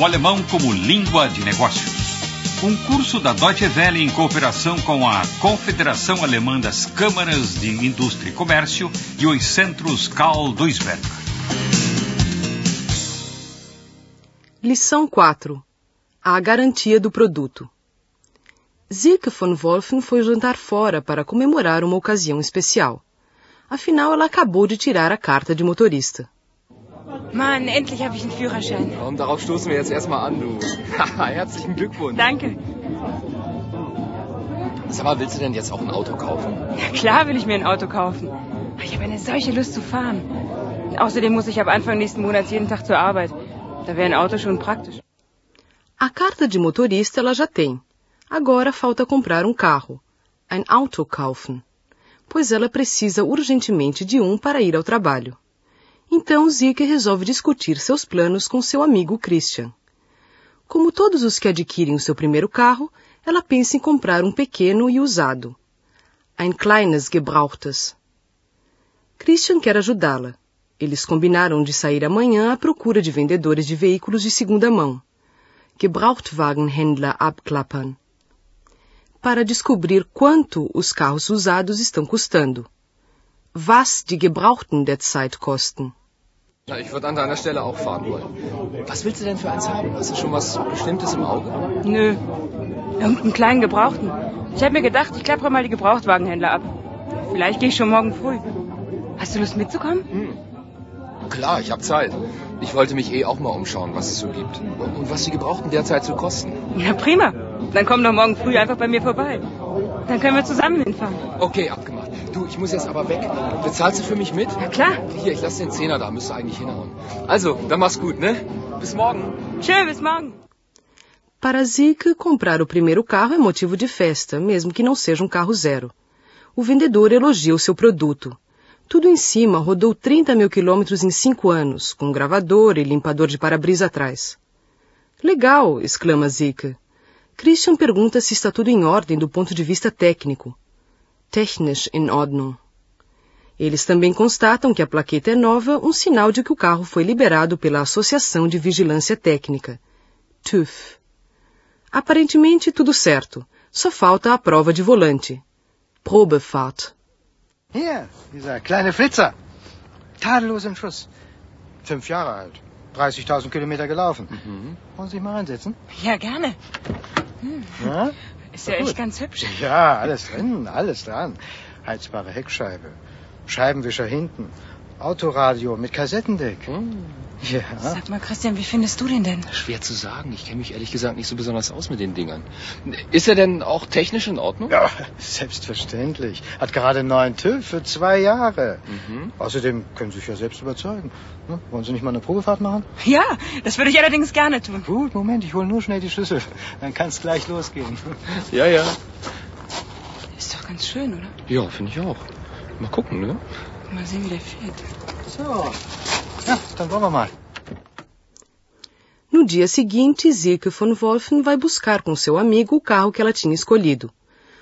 o alemão como língua de negócios. Um curso da Deutsche Welle em cooperação com a Confederação Alemã das Câmaras de Indústria e Comércio e os Centros Karl Duisberg. Lição 4. A garantia do produto. Zilke von Wolfen foi jantar fora para comemorar uma ocasião especial. Afinal, ela acabou de tirar a carta de motorista. Mann, endlich habe ich einen Führerschein. Und darauf stoßen wir jetzt erstmal an, du. Herzlichen Glückwunsch. Danke. Sag mal, willst du denn jetzt auch ein Auto kaufen? Na klar will ich mir ein Auto kaufen. Ich habe eine solche Lust zu fahren. Außerdem muss ich ab Anfang nächsten Monats jeden Tag zur Arbeit. Da wäre ein Auto schon praktisch. A carta de motorista ela já tem. Agora falta comprar um carro. Ein Auto kaufen. Pois ela precisa urgentemente de um para ir ao trabalho. Então Zike resolve discutir seus planos com seu amigo Christian. Como todos os que adquirem o seu primeiro carro, ela pensa em comprar um pequeno e usado. Ein kleines Gebrauchtes. Christian quer ajudá-la. Eles combinaram de sair amanhã à procura de vendedores de veículos de segunda mão. Gebrauchtwagenhändler abklappern. Para descobrir quanto os carros usados estão custando. Was die Gebrauchten derzeit kosten. Na, ich würde an deiner Stelle auch fahren wollen. Was willst du denn für eins haben? Hast du schon was Bestimmtes im Auge? Nö. Irgendeinen kleinen Gebrauchten. Ich habe mir gedacht, ich klappere mal die Gebrauchtwagenhändler ab. Vielleicht gehe ich schon morgen früh. Hast du Lust mitzukommen? Hm. Klar, ich habe Zeit. Ich wollte mich eh auch mal umschauen, was es so gibt. Und was die Gebrauchten derzeit so kosten. Ja, prima. Dann komm doch morgen früh einfach bei mir vorbei. Dann können wir zusammen hinfahren. Okay, abgemacht. Du, ich muss jetzt aber weg. Bezahlst du für mich mit? Ja, klar. Hier, ich lasse den Zehner da, müsste eigentlich hinhauen. Also, dann mach's gut, ne? Bis morgen. Tschö, bis morgen. Para Zeke, comprar o primeiro carro é motivo de festa, mesmo que não seja um carro zero. O vendedor elogia o seu produto. Tudo em cima rodou 30 mil quilômetros em cinco anos, com um gravador e limpador de para-brisa atrás. Legal! exclama Zeke. Christian pergunta se está tudo em ordem do ponto de vista técnico. Technisch in Ordnung. Eles também constatam que a plaqueta é nova, um sinal de que o carro foi liberado pela Associação de Vigilância Técnica, TÜV. Aparentemente tudo certo, só falta a prova de volante. Probefahrt. Hier, dieser kleine Flitzer. Tadellos im Schuss. Fünf Jahre alt. 30.000 Kilometer gelaufen. Mhm. Wollen Sie sich mal reinsetzen? Ja, gerne. Ja? Ist ja echt ganz hübsch. Ja, alles drin, alles dran. Heizbare Heckscheibe. Scheibenwischer hinten. Autoradio mit Kassettendeck. Hm. Ja. Sag mal, Christian, wie findest du den denn? Schwer zu sagen. Ich kenne mich ehrlich gesagt nicht so besonders aus mit den Dingern. Ist er denn auch technisch in Ordnung? Ja, selbstverständlich. Hat gerade einen neuen TÜV für zwei Jahre. Mhm. Außerdem können Sie sich ja selbst überzeugen. Ne? Wollen Sie nicht mal eine Probefahrt machen? Ja, das würde ich allerdings gerne tun. Gut, Moment, ich hole nur schnell die Schlüssel. Dann kann es gleich losgehen. Ja, ja. Ist doch ganz schön, oder? Ja, finde ich auch. Mal gucken, ne? Mal sehen, wie der fährt. So. Ja, dann wollen wir mal. No dia seguinte, Zike von Wolfen vai buscar com seu amigo o carro que ela tinha escolhido.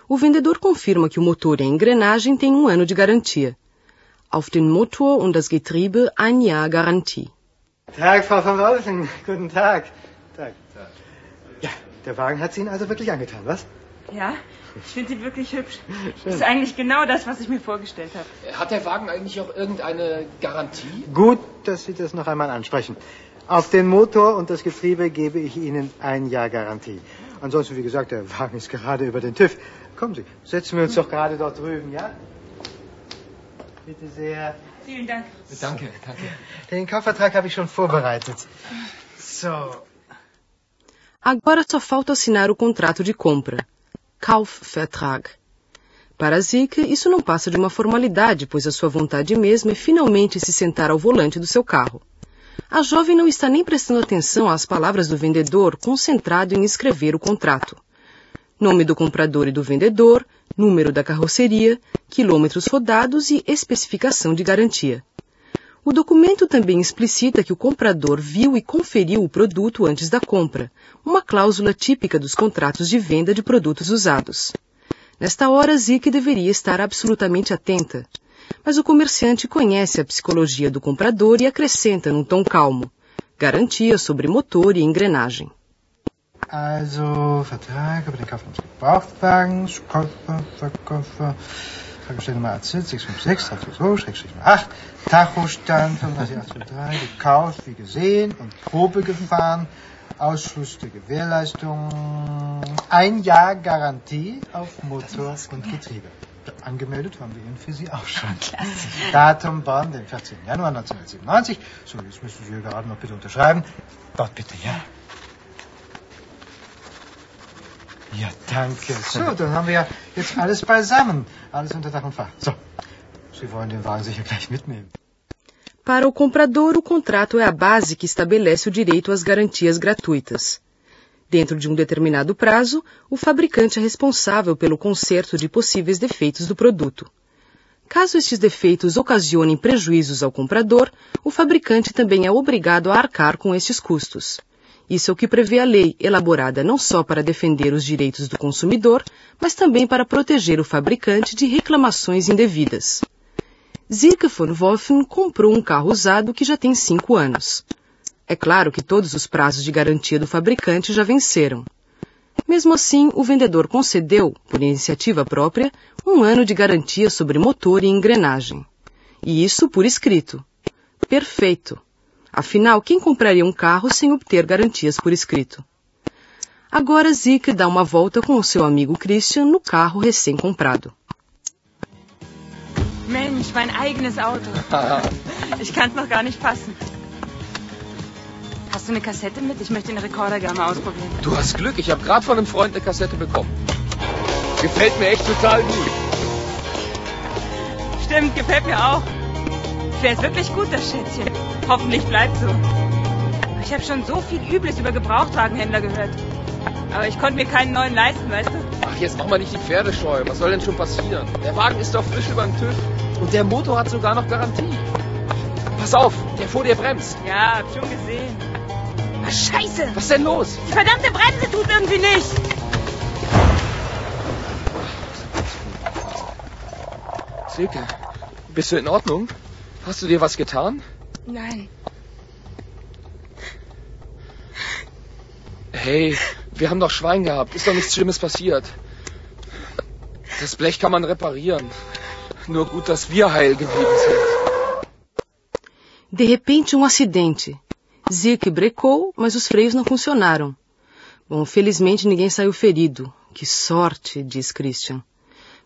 O vendedor confirma que o motor e a engrenagem têm um ano de garantia. Auf den Motor und das Getriebe ein Jahr Garantie. Tag, Frau von Wolfen. Guten Tag. Tag. Ja, der Wagen hat Sie Ihnen also wirklich angetan, was? Ja, ich finde ihn wirklich hübsch. Ist eigentlich genau das, was ich mir vorgestellt habe. Hat der Wagen eigentlich auch irgendeine Garantie? Gut, dass Sie das noch einmal ansprechen. Auf den Motor und das Getriebe gebe ich Ihnen ein Jahr Garantie. Ansonsten, wie gesagt, der Wagen ist gerade über den TÜV. Kommen Sie, setzen wir uns doch gerade dort drüben, ja? Bitte sehr. Vielen Dank. Danke, danke. Den Kaufvertrag habe ich schon vorbereitet. So. Agora só falta assinar o contrato de compra. Kaufvertrag. Para Zika, isso não passa de uma formalidade, pois a sua vontade mesma é finalmente se sentar ao volante do seu carro. A jovem não está nem prestando atenção às palavras do vendedor, concentrado em escrever o contrato. Nome do comprador e do vendedor, número da carroceria, quilômetros rodados e especificação de garantia. O documento também explicita que o comprador viu e conferiu o produto antes da compra, uma cláusula típica dos contratos de venda de produtos usados. Nesta hora, Zeke deveria estar absolutamente atenta. Mas o comerciante conhece a psicologia do comprador e acrescenta num tom calmo. garantia sobre motor e engrenagem. Also, Vertrag über den Kauf eines Gebrauchtwagens, Käufer, Verkäufer, Verkaufsstellnummer AZ 656 320 8 Tachostand 35823, gekauft, wie gesehen und Probe gefahren, Ausschluss der Gewährleistung, ein Jahr Garantie auf Motor und Getriebe. Angemeldet haben wir ihn für Sie auch schon. Klasse. Datum Bonn, den 14. Januar 1997. So, jetzt müssen Sie hier gerade noch bitte unterschreiben. Dort bitte, ja. Ja, danke. So, dann haben wir ja jetzt alles beisammen. Alles unter Dach und Fach. So, Sie wollen den Wagen sicher gleich mitnehmen. Para o comprador, o contrato é a base que estabelece o direito às garantias gratuitas. Dentro de um determinado prazo, o fabricante é responsável pelo conserto de possíveis defeitos do produto. Caso estes defeitos ocasionem prejuízos ao comprador, o fabricante também é obrigado a arcar com estes custos. Isso é o que prevê a lei, elaborada não só para defender os direitos do consumidor, mas também para proteger o fabricante de reclamações indevidas. Zirke von Wolfen comprou um carro usado que já tem cinco anos. É claro que todos os prazos de garantia do fabricante já venceram. Mesmo assim, o vendedor concedeu, por iniciativa própria, um ano de garantia sobre motor e engrenagem. E isso por escrito. Perfeito. Afinal, quem compraria um carro sem obter garantias por escrito? Agora Zeke dá uma volta com o seu amigo Christian no carro recém-comprado. Mensch, mein eigenes Auto. Ich kann es noch gar nicht fassen. Hast du eine Kassette mit? Ich möchte den Rekorder gerne mal ausprobieren. Du hast Glück, ich habe gerade von einem Freund eine Kassette bekommen. Gefällt mir echt total gut. Stimmt, gefällt mir auch. Fährt wirklich gut, das Schätzchen. Hoffentlich bleibt so. Ich habe schon so viel Übles über Gebrauchtwagenhändler gehört. Aber ich konnte mir keinen neuen leisten, weißt du? Ach, jetzt mach mal nicht die Pferde scheu. Was soll denn schon passieren? Der Wagen ist doch frisch über den TÜV. Und der Motor hat sogar noch Garantie. Pass auf, der vor dir bremst. Ja, hab schon gesehen. Ah, scheiße! Was ist denn los? Die verdammte Bremse tut irgendwie nicht! Silke, bist du in Ordnung? Hast du dir was getan? Nein. Hey, wir haben doch Schwein gehabt. Ist doch nichts Schlimmes passiert. Das Blech kann man reparieren. Nur gut, dass wir heil geblieben sind. De repente, um acidente. Zirk brecou, mas os freios não funcionaram. Bom, felizmente ninguém saiu ferido. Que sorte, diz Christian.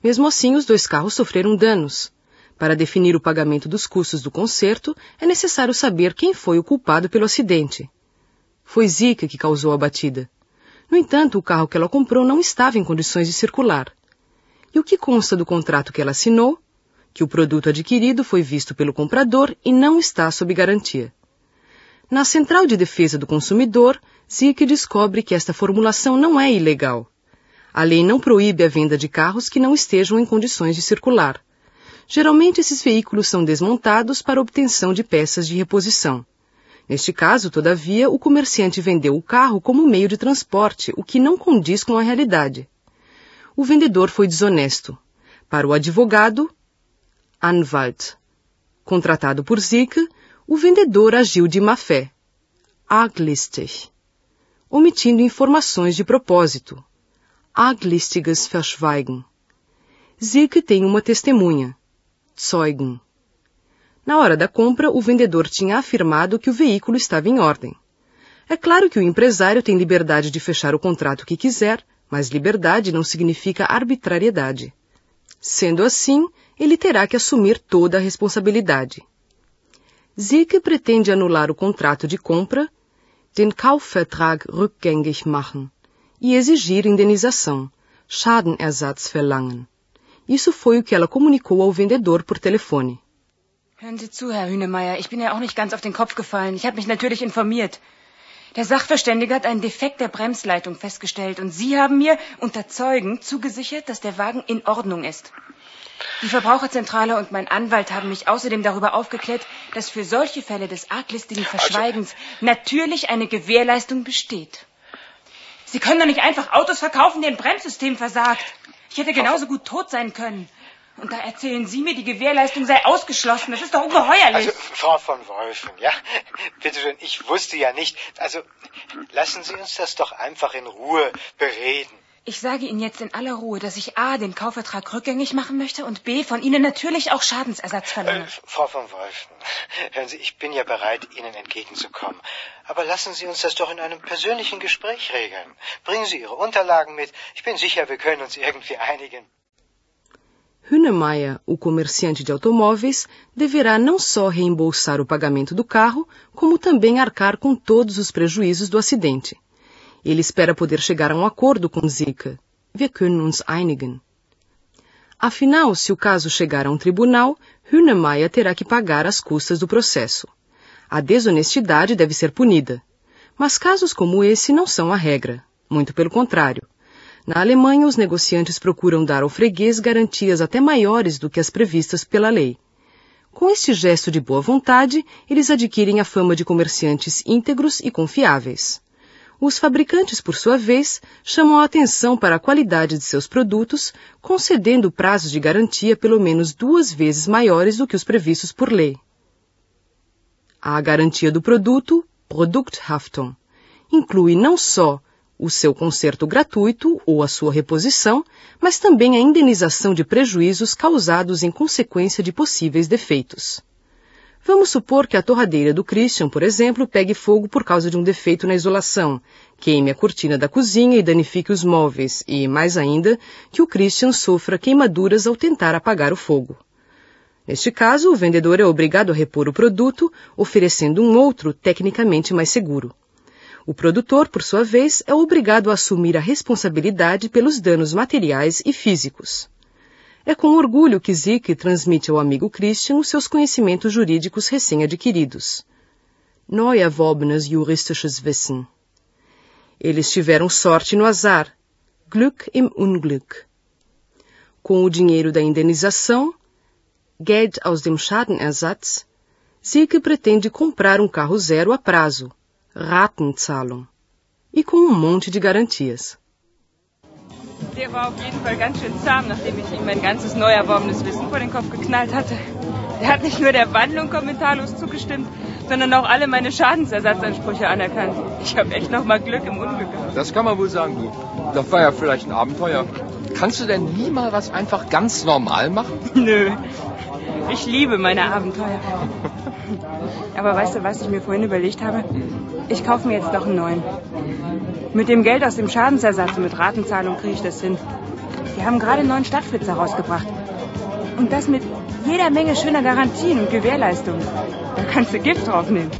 Mesmo assim, os dois carros sofreram danos. Para definir o pagamento dos custos do conserto, é necessário saber quem foi o culpado pelo acidente. Foi Zika que causou a batida. No entanto, o carro que ela comprou não estava em condições de circular. E o que consta do contrato que ela assinou? Que o produto adquirido foi visto pelo comprador e não está sob garantia. Na Central de Defesa do Consumidor, Zirk descobre que esta formulação não é ilegal. A lei não proíbe a venda de carros que não estejam em condições de circular. Geralmente esses veículos são desmontados para obtenção de peças de reposição. Neste caso, todavia, o comerciante vendeu o carro como meio de transporte, o que não condiz com a realidade. O vendedor foi desonesto. Para o advogado, Anwalt, contratado por Zirk, o vendedor agiu de má fé, arglistig, omitindo informações de propósito, arglistiges Verschweigen. Zirk tem uma testemunha, Zeugen. Na hora da compra, o vendedor tinha afirmado que o veículo estava em ordem. É claro que o empresário tem liberdade de fechar o contrato que quiser, mas liberdade não significa arbitrariedade. Sendo assim, ele terá que assumir toda a responsabilidade. Zirke pretende anular o contrato de compra, den Kaufvertrag rückgängig machen, e exigir indenização, Schadenersatz verlangen. Isso foi o que ela comunicou ao vendedor por telefone. Hören Sie zu, Herr Hünemeyer. Ich bin ja auch nicht ganz auf den Kopf gefallen. Ich habe mich natürlich informiert. Der Sachverständige hat einen Defekt der Bremsleitung festgestellt und Sie haben mir unter Zeugen zugesichert, dass der Wagen in Ordnung ist. Die Verbraucherzentrale und mein Anwalt haben mich außerdem darüber aufgeklärt, dass für solche Fälle des arglistigen Verschweigens natürlich eine Gewährleistung besteht. Sie können doch nicht einfach Autos verkaufen, deren Bremssystem versagt. Ich hätte genauso gut tot sein können. Und da erzählen Sie mir, die Gewährleistung sei ausgeschlossen. Das ist doch ungeheuerlich. Also, Frau von Wolfen, ja, bitte schön, ich wusste ja nicht. Also, lassen Sie uns das doch einfach in Ruhe bereden. Ich sage Ihnen jetzt in aller Ruhe, dass ich A, den Kaufvertrag rückgängig machen möchte und B, von Ihnen natürlich auch Schadensersatz verlange. Äh, Frau von Wolfen, hören Sie, ich bin ja bereit, Ihnen entgegenzukommen. Aber lassen Sie uns das doch in einem persönlichen Gespräch regeln. Bringen Sie Ihre Unterlagen mit. Ich bin sicher, wir können uns irgendwie einigen. Hünemeyer, o comerciante de automóveis, deverá não só reembolsar o pagamento do carro, como também arcar com todos os prejuízos do acidente. Ele espera poder chegar a um acordo com Zika. Wir können uns einigen. Afinal, se o caso chegar a um tribunal, Hünemeyer terá que pagar as custas do processo. A desonestidade deve ser punida. Mas casos como esse não são a regra. Muito pelo contrário. Na Alemanha, os negociantes procuram dar ao freguês garantias até maiores do que as previstas pela lei. Com este gesto de boa vontade, eles adquirem a fama de comerciantes íntegros e confiáveis. Os fabricantes, por sua vez, chamam a atenção para a qualidade de seus produtos, concedendo prazos de garantia pelo menos duas vezes maiores do que os previstos por lei. A garantia do produto, Produkthaftung, inclui não só o seu conserto gratuito ou a sua reposição, mas também a indenização de prejuízos causados em consequência de possíveis defeitos. Vamos supor que a torradeira do Christian, por exemplo, pegue fogo por causa de um defeito na isolação, queime a cortina da cozinha e danifique os móveis, e, mais ainda, que o Christian sofra queimaduras ao tentar apagar o fogo. Neste caso, o vendedor é obrigado a repor o produto, oferecendo um outro tecnicamente mais seguro. O produtor, por sua vez, é obrigado a assumir a responsabilidade pelos danos materiais e físicos. É com orgulho que Zick transmite ao amigo Christian os seus conhecimentos jurídicos recém-adquiridos. Neu erworbenes juristisches Wissen. Eles tiveram sorte no azar, Glück im Unglück. Com o dinheiro da indenização, Geld aus dem Schadenersatz, Zick pretende comprar um carro zero a prazo, Ratenzahlung. E com um monte de garantias. Der war auf jeden Fall ganz schön zahm, nachdem ich ihm mein ganzes neu erworbenes Wissen vor den Kopf geknallt hatte. Er hat nicht nur der Wandlung kommentarlos zugestimmt, sondern auch alle meine Schadensersatzansprüche anerkannt. Ich habe echt noch mal Glück im Unglück gehabt. Das kann man wohl sagen, du. Das war ja vielleicht ein Abenteuer. Kannst du denn nie mal was einfach ganz normal machen? Nö. Ich liebe meine Abenteuer. Aber weißt du, was ich mir vorhin überlegt habe? Ich kaufe mir jetzt noch einen neuen. Mit dem Geld aus dem Schadensersatz und mit Ratenzahlung kriege ich das hin. Die haben gerade einen neuen Stadtflitzer rausgebracht. Und das mit jeder Menge schöner Garantien und Gewährleistungen. Da kannst du Gift draufnehmen.